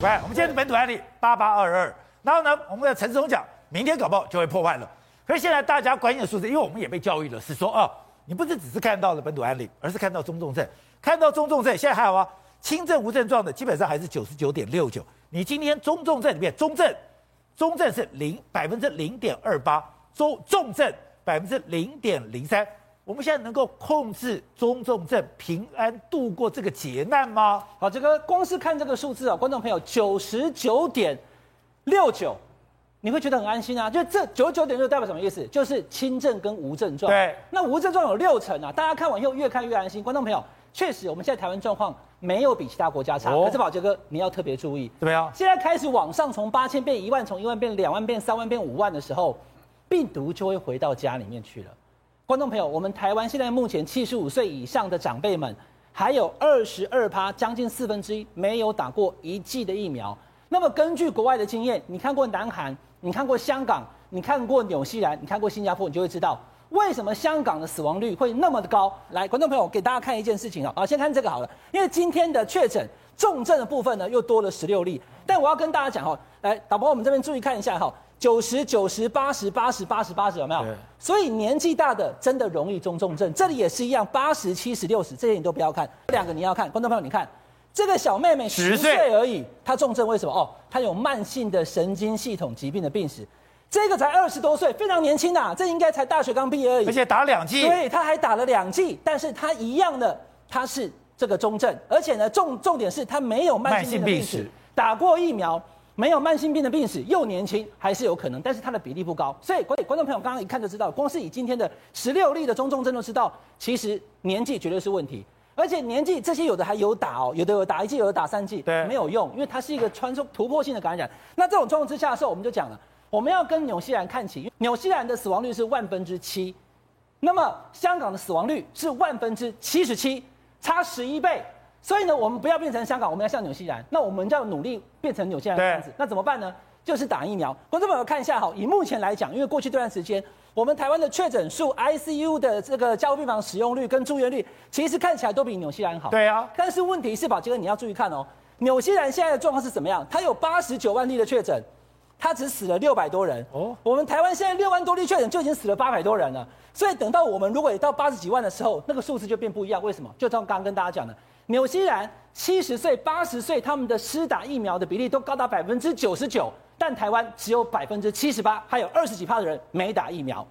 喂，我们今天的本土案例八八二二，然后呢，我们的陈时中讲，明天搞不好就会破万了。可是现在大家关心的数字，因为我们也被教育了，是说啊、你不是只是看到了本土案例，而是看到中重症，看到中重症，现在还有啊，轻症无症状的基本上还是九十九点六九。你今天中重症里面，中症，中症是零百分之零点二八，中重症百分之零点零三。我们现在能够控制中重症平安度过这个劫难吗？好，这个光是看这个数字啊，观众朋友九十九点六九，你会觉得很安心啊？就这九十九点六代表什么意思？就是轻症跟无症状。对，那无症状有六成啊，大家看完以后越看越安心。观众朋友，确实我们现在台湾状况没有比其他国家差。哦、可是宝杰哥，你要特别注意，怎么样？现在开始往上，从八千变一万，从一万变两万，变三万，变五万的时候，病毒就会回到家里面去了。观众朋友，我们台湾现在目前七十五岁以上的长辈们，还有二十二趴，将近四分之一没有打过一剂的疫苗。那么根据国外的经验，你看过南韩，你看过香港，你看过纽西兰，你看过新加坡，你就会知道为什么香港的死亡率会那么的高。来，观众朋友，给大家看一件事情啊，好，先看这个好了，因为今天的确诊重症的部分呢，又多了十六例。但我要跟大家讲哈，来，导播，我们这边注意看一下哈。九十九十八十八十八十八十有没有？所以年纪大的真的容易中重症，这里也是一样，八十七十六十这些你都不要看，这两个你要看。观众朋友，你看这个小妹妹十岁而已，她重症为什么？哦，她有慢性的神经系统疾病的病史，这个才二十多岁，非常年轻呐，这应该才大学刚毕业而已，而且打两剂，对，她还打了两剂，但是她一样的，她是这个中症，而且呢重重点是她没有慢性病史，打过疫苗。没有慢性病的病史，又年轻，还是有可能，但是它的比例不高。所以，观观众朋友刚刚一看就知道，光是以今天的十六例的中重症都知道，其实年纪绝对是问题。而且年纪这些有的还有打哦，有的有打一剂，有的打三剂，对，没有用，因为它是一个传送突破性的感染。那这种状况之下的时候，我们就讲了，我们要跟纽西兰看齐，纽西兰的死亡率是万分之七，那么香港的死亡率是万分之七十七，差十一倍。所以呢，我们不要变成香港，我们要像纽西兰。那我们就要努力变成纽西兰的样子。那怎么办呢？就是打疫苗。观众朋友看一下哈，以目前来讲，因为过去这段时间，我们台湾的确诊数、ICU 的这个加护病房使用率跟住院率，其实看起来都比纽西兰好。对啊。但是问题是，宝杰哥你要注意看哦，纽西兰现在的状况是怎么样？它有八十九万例的确诊，它只死了六百多人。哦。我们台湾现在六万多例确诊，就已经死了八百多人了。所以等到我们如果也到八十几万的时候，那个数字就变不一样。为什么？就像刚刚跟大家讲的。纽西兰七十岁、八十岁，他们的施打疫苗的比例都高达百分之九十九，但台湾只有百分之七十八，还有二十几趴的人没打疫苗。